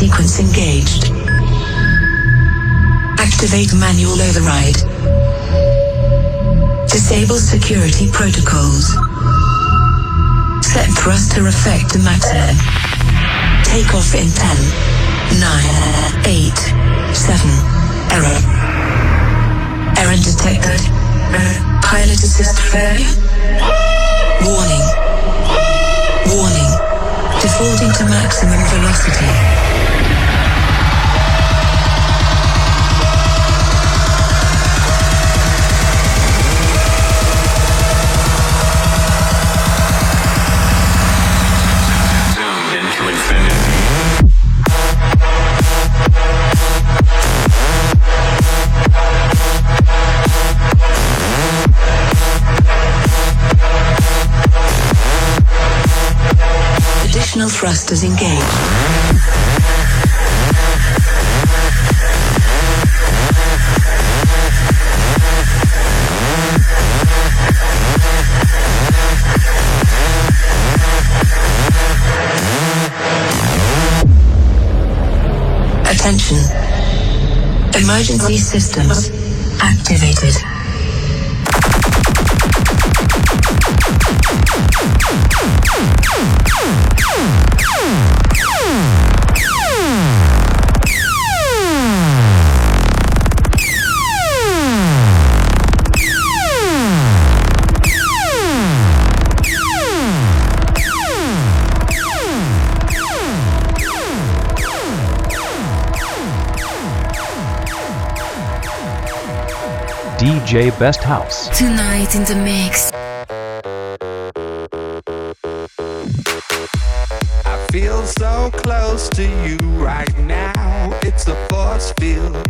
sequence engaged. Activate manual override. Disable security protocols. Set thruster effect to maximum. Take off in 10, 9, 8, 7. Error. Error detected. Pilot assist failure. Warning. Warning. Defaulting to maximum velocity. Rotational thrusters engaged. Attention. Emergency systems activated. DJ Best House. Tonight in the mix. I feel so close to you right now. It's a force field.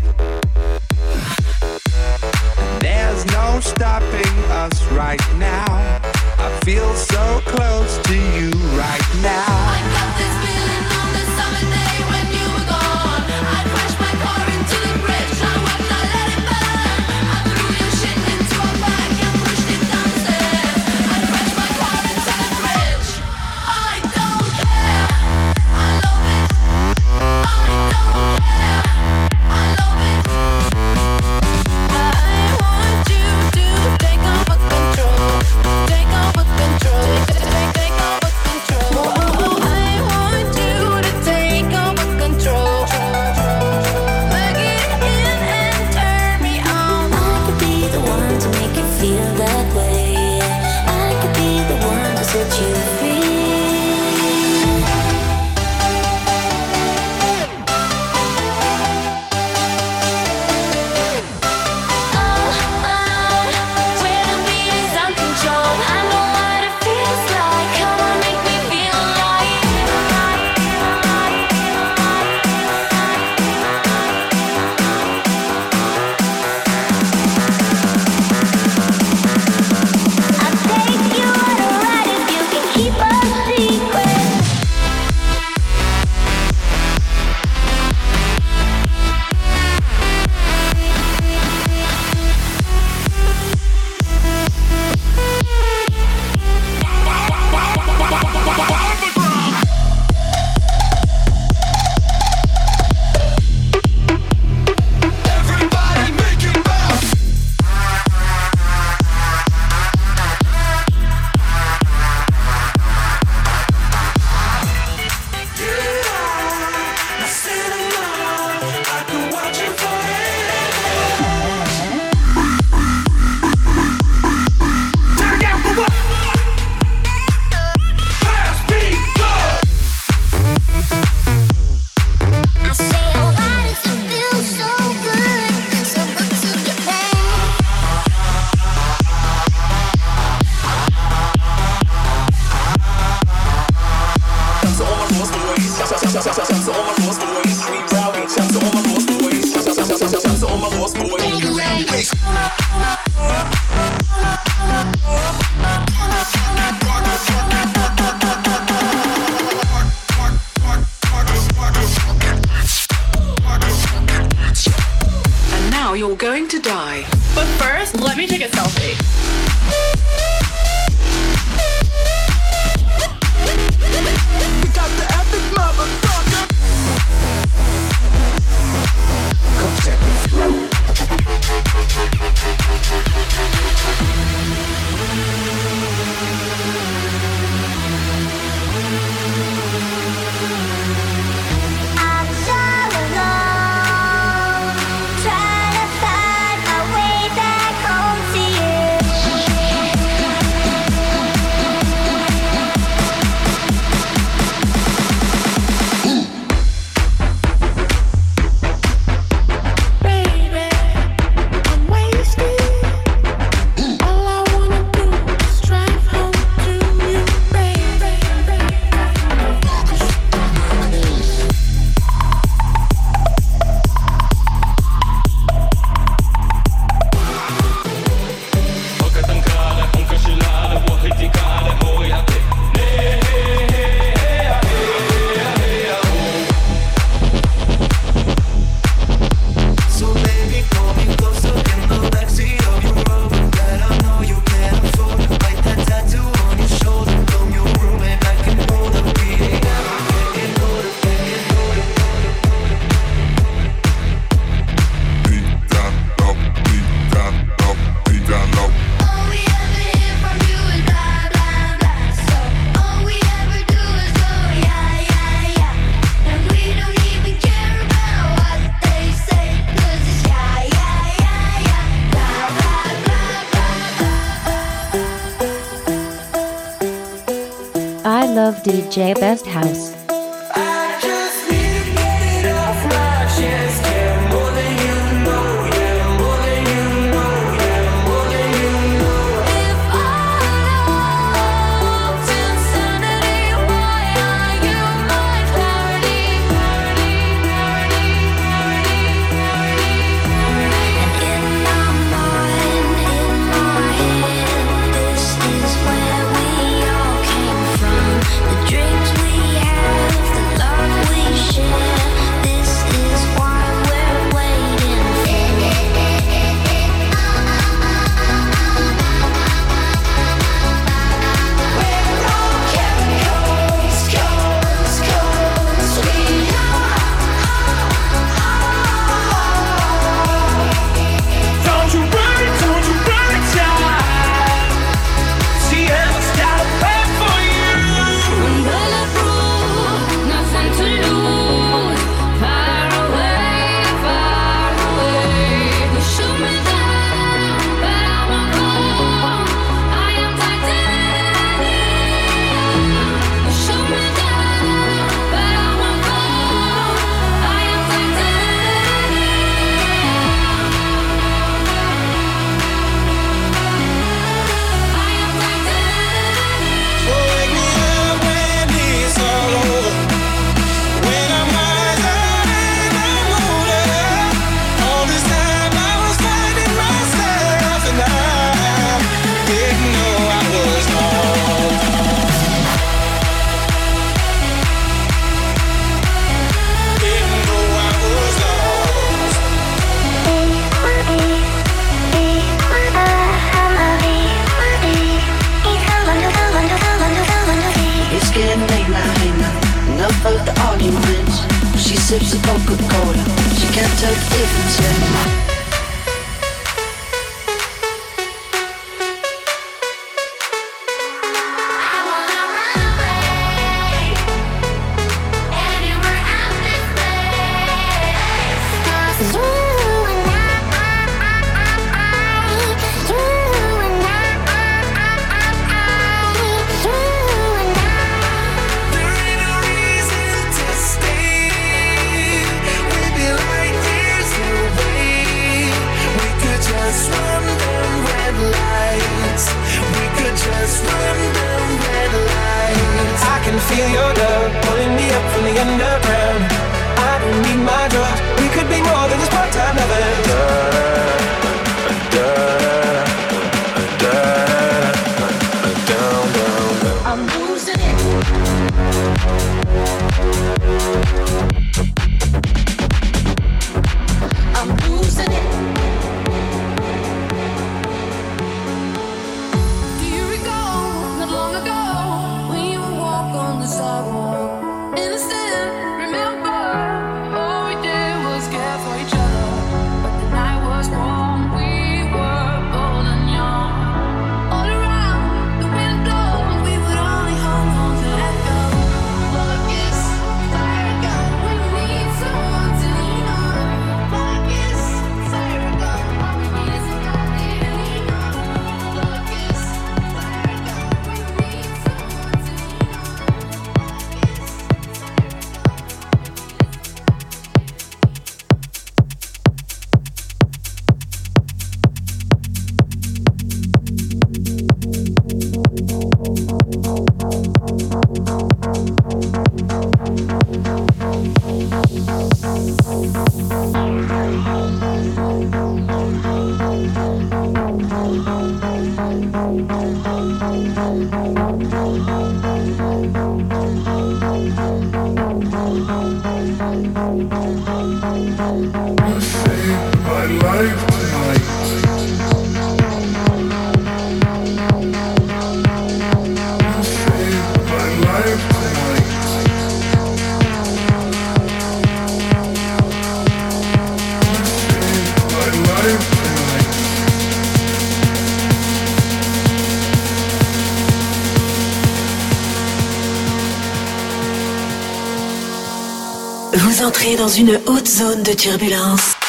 Entrez dans une haute zone de turbulence.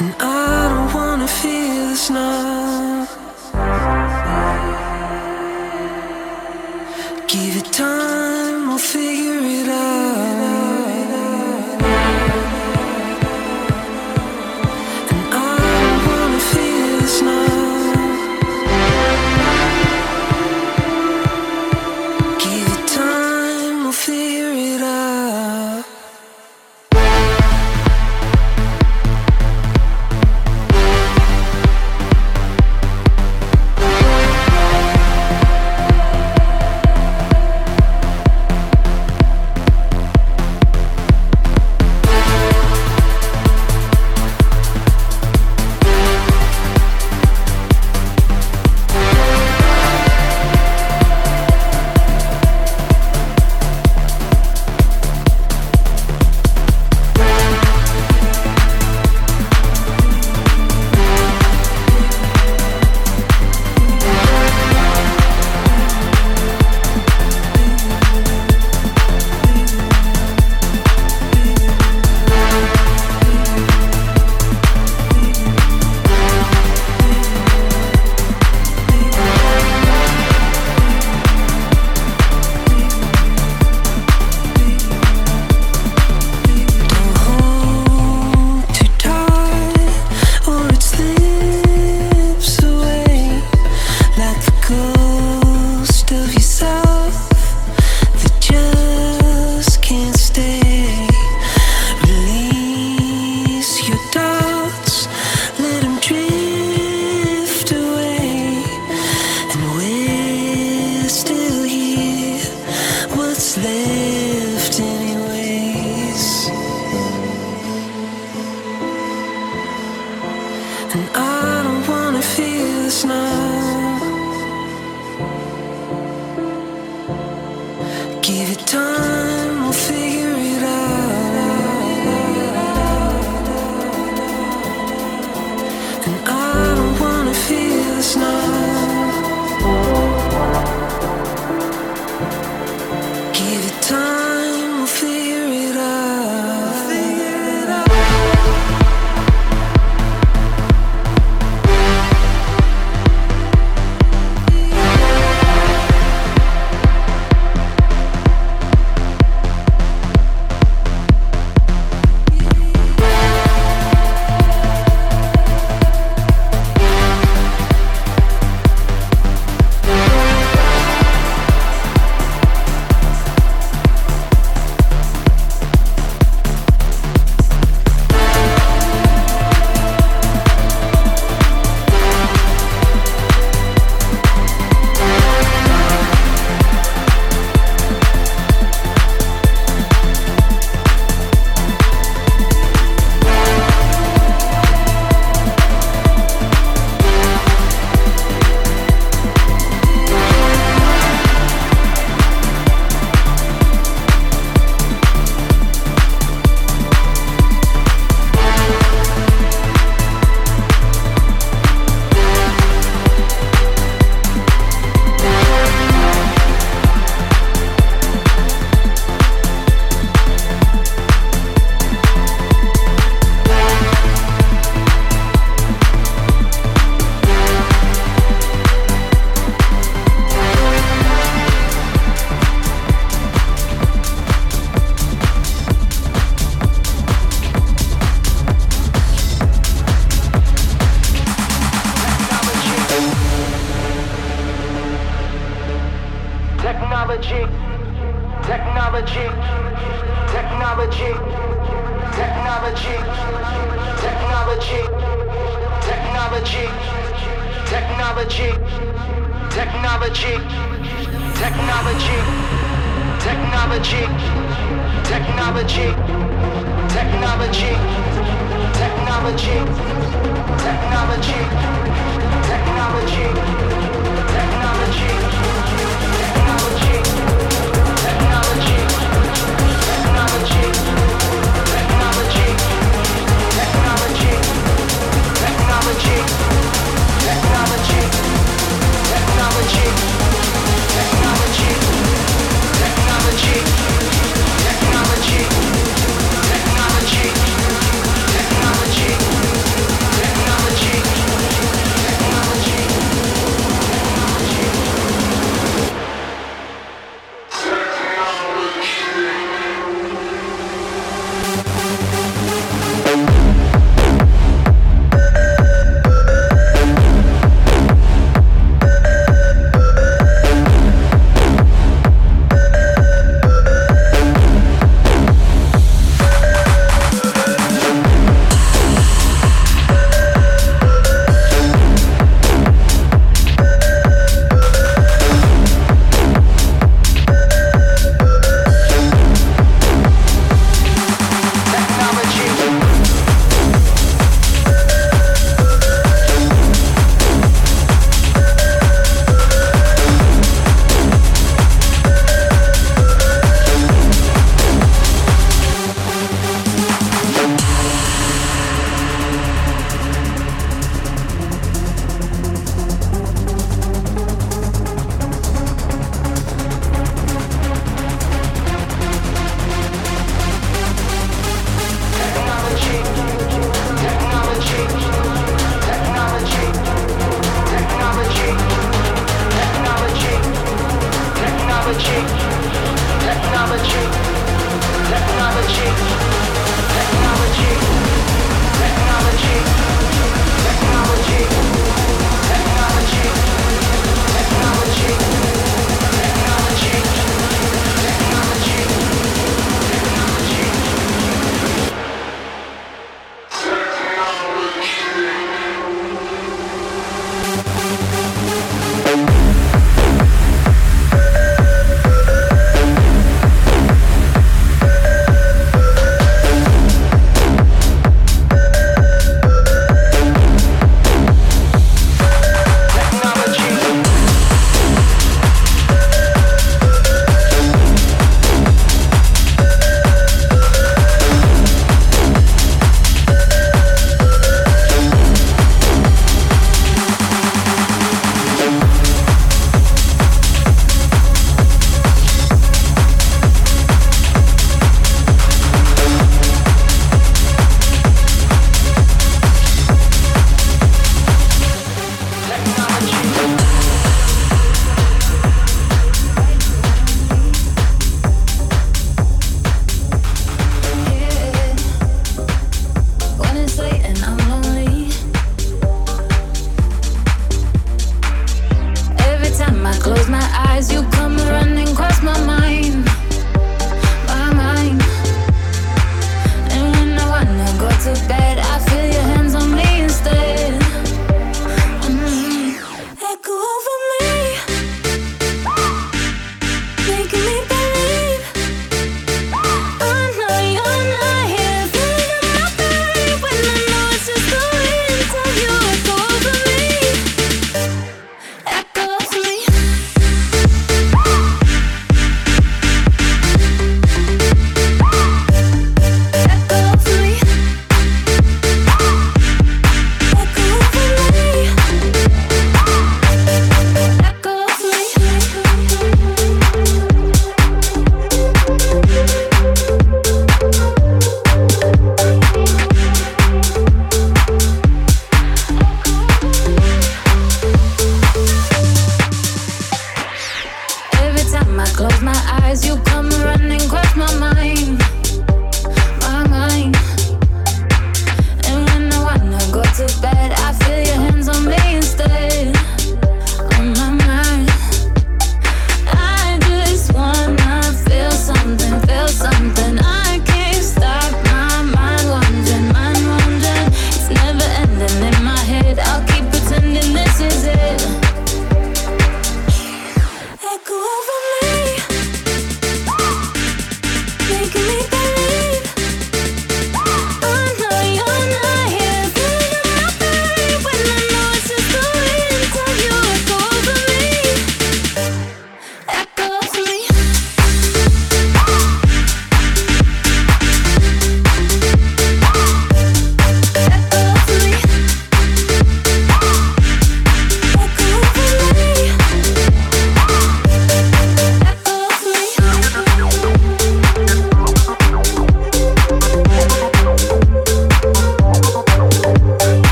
And I don't wanna feel this now. Give it time, we'll figure it out.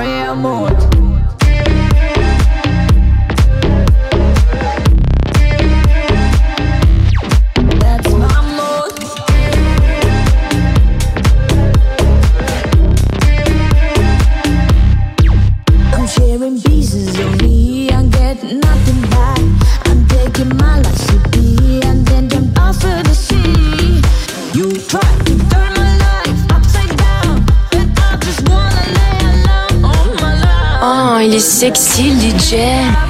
Rambo sexy DJ.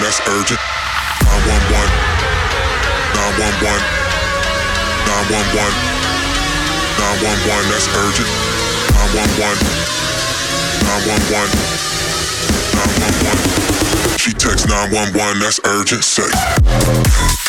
That's urgent. 911, 911, 911, 911, that's urgent. 911, 911, 911. She texts 911, that's urgent. Say.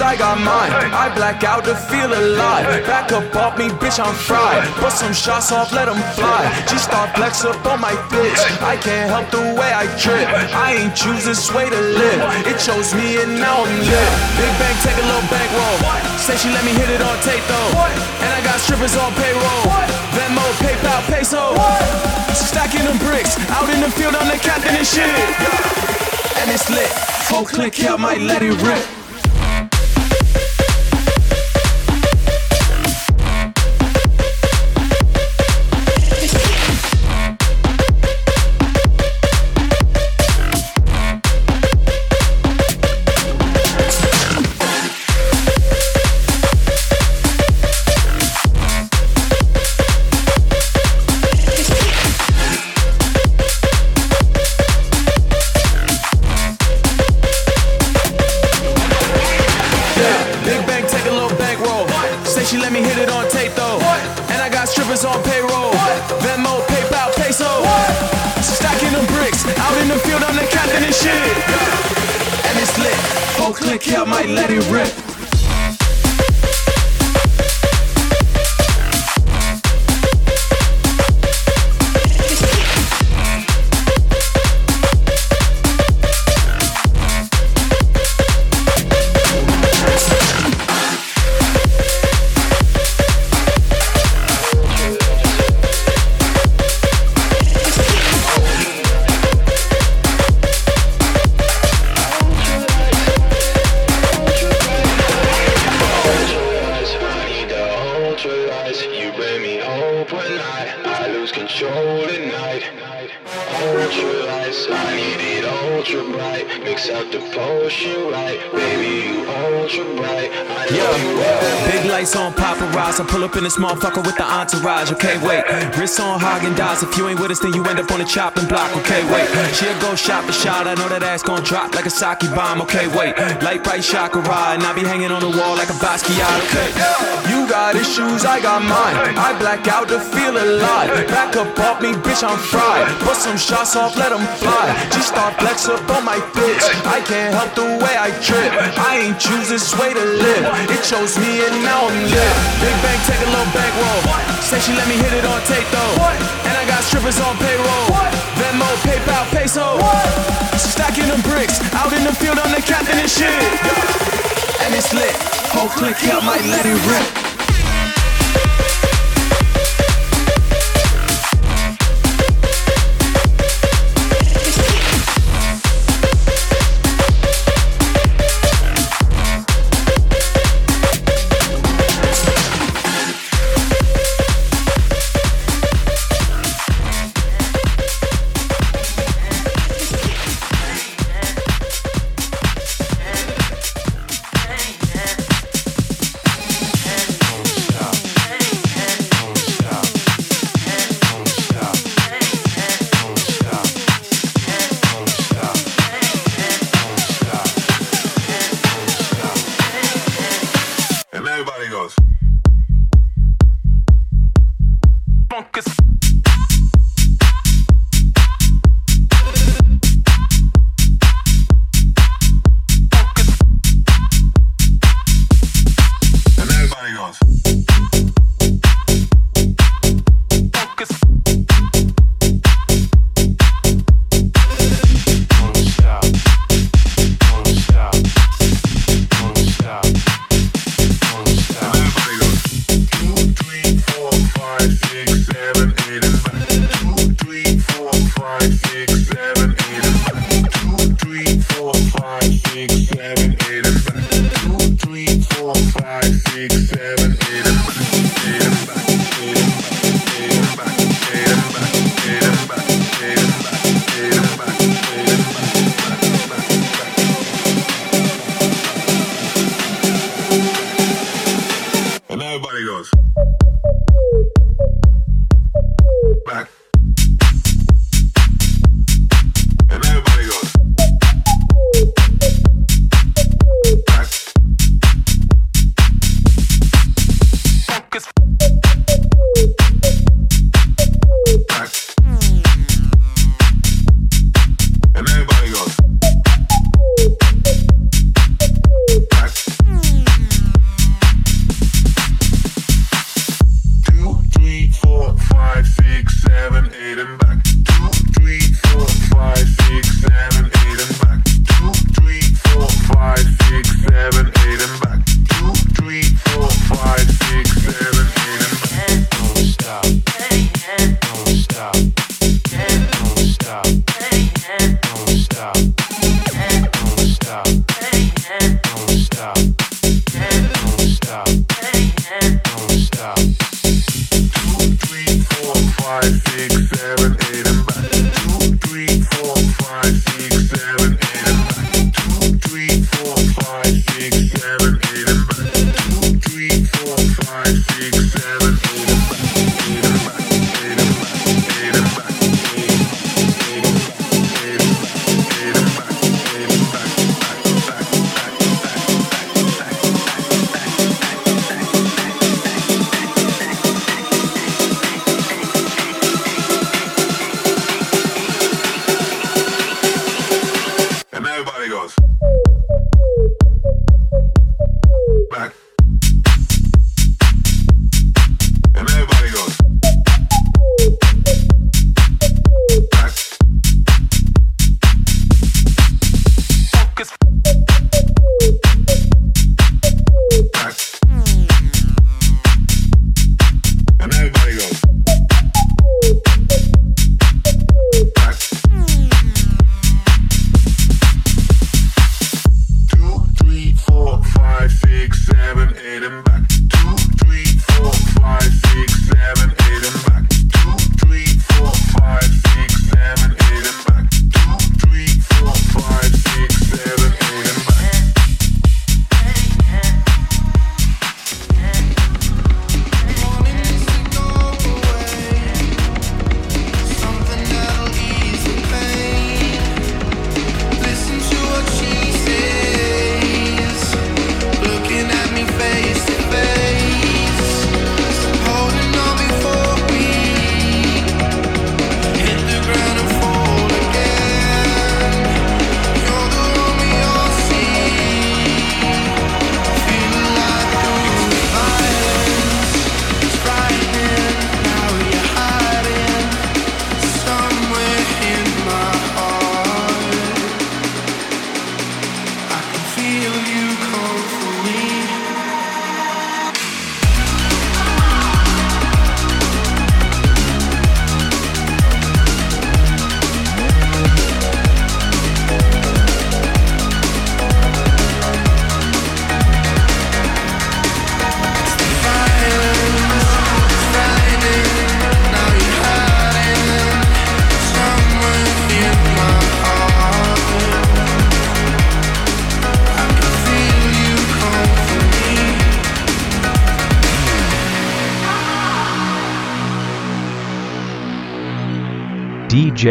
I got mine. I black out to feel alive. Back up off me, bitch, I'm fried. Bust some shots off, let 'em fly. G-Star flex up on my bitch. I can't help the way I trip. I ain't choose this way to live. It chose me and now I'm lit. Big bang, take a little bankroll. Say she let me hit it on tape though. And I got strippers on payroll. Venmo, PayPal, peso. Stacking them bricks. Out in the field, I'm the captain and shit. And it's lit. Full click, yeah, I might let it rip. Motherfucker with the entourage. Okay, wait. Wrist on Häagen-Dazs. If you ain't with us, then you up on the chopping block. Okay, wait. She'll go shot for shot. I know that ass gon' drop like a sake bomb. Okay, wait. Light bright chakra and I be hanging on the wall like a Basquiat. Okay, you got issues, I got mine. I black out to feel alive. Back up off me, bitch, I'm fried. Put some shots off, let 'em fly. G-Star flex up on my bitch. I can't help the way I trip. I ain't choose this way to live. It chose me and now I'm lit. Big bang, take a little bankroll. Say she let me hit it on tape though. And I got strippers on payroll. Venmo, PayPal, peso. Stacking them bricks. Out in the field, I'm the captain and shit. And it's lit. Whole click out, might let it rip.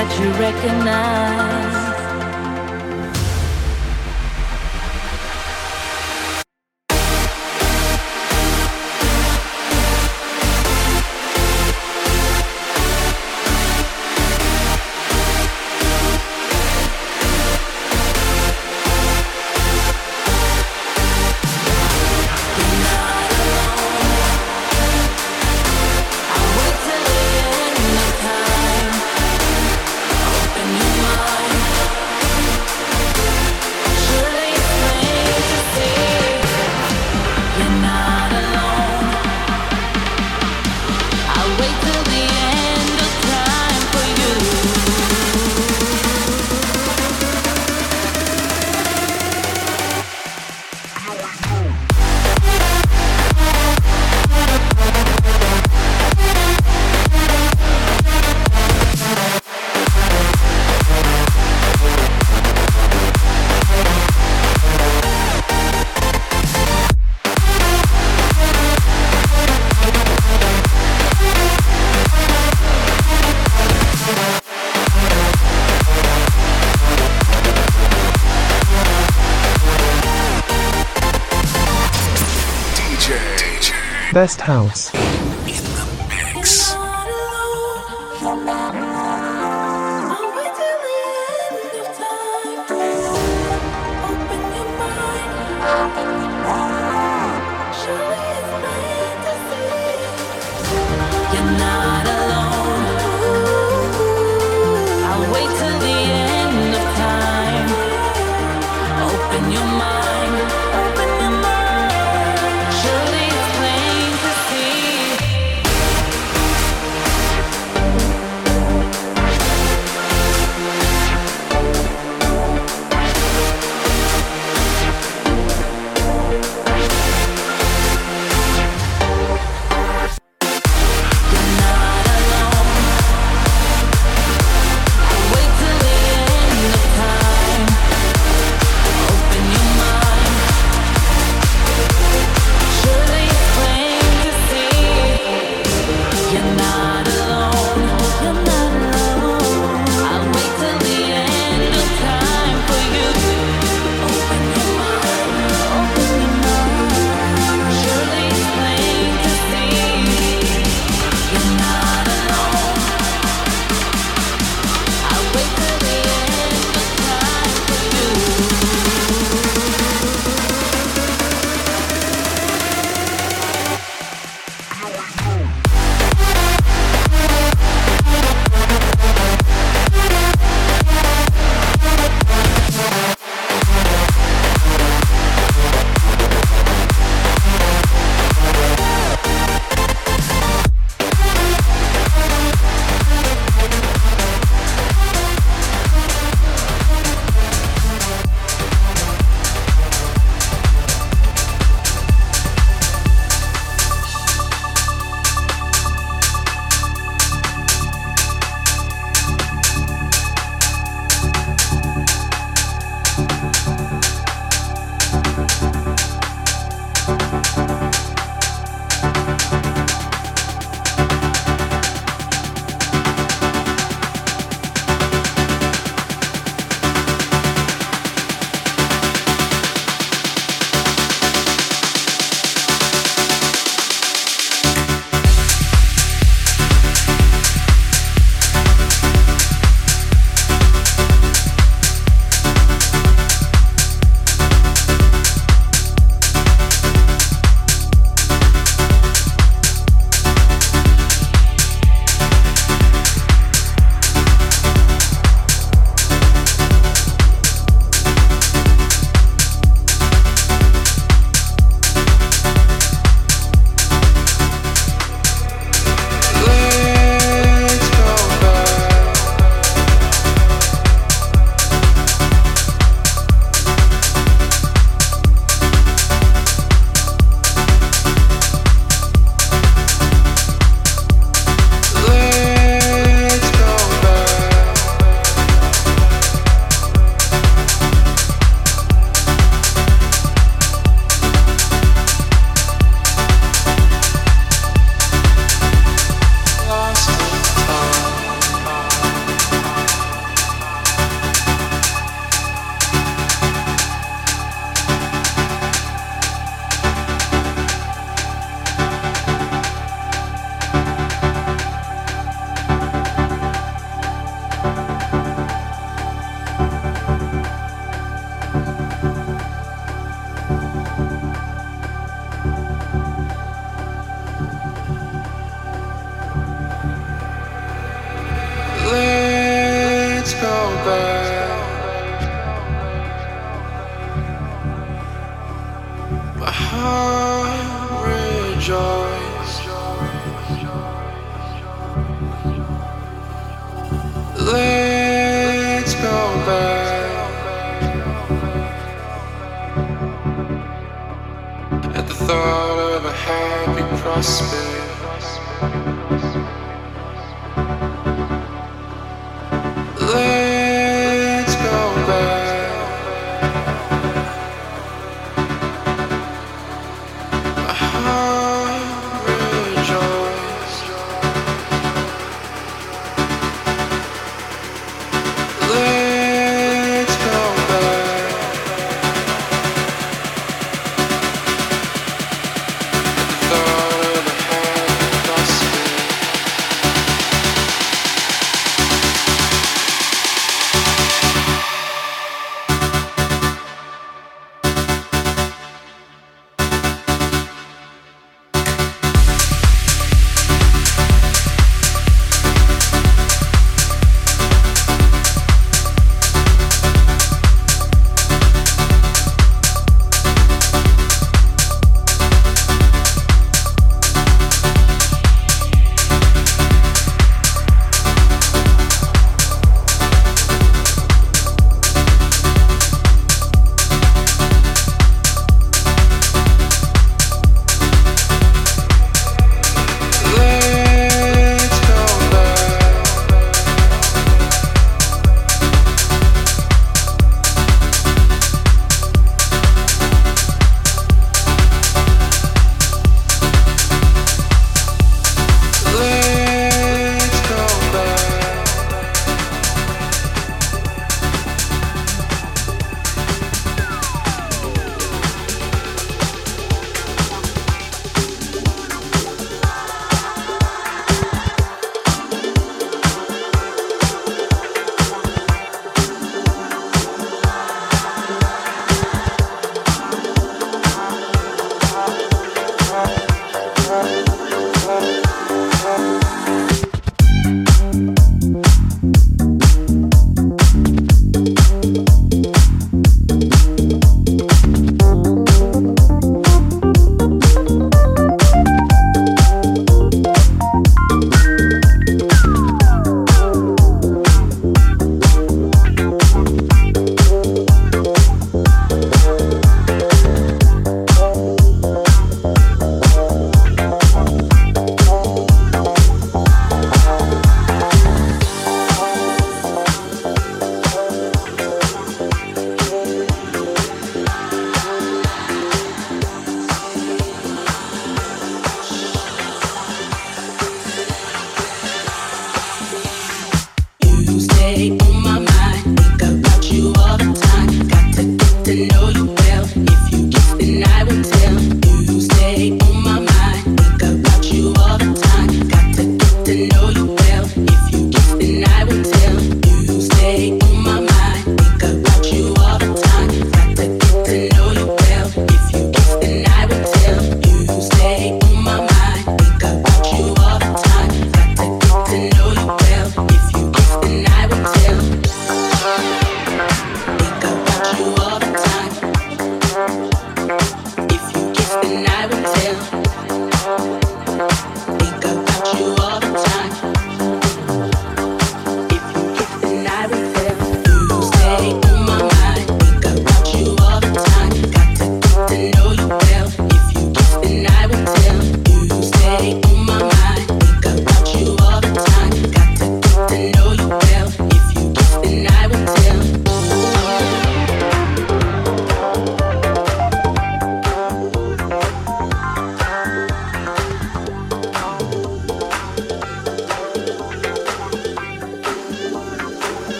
That you recognize. Best house.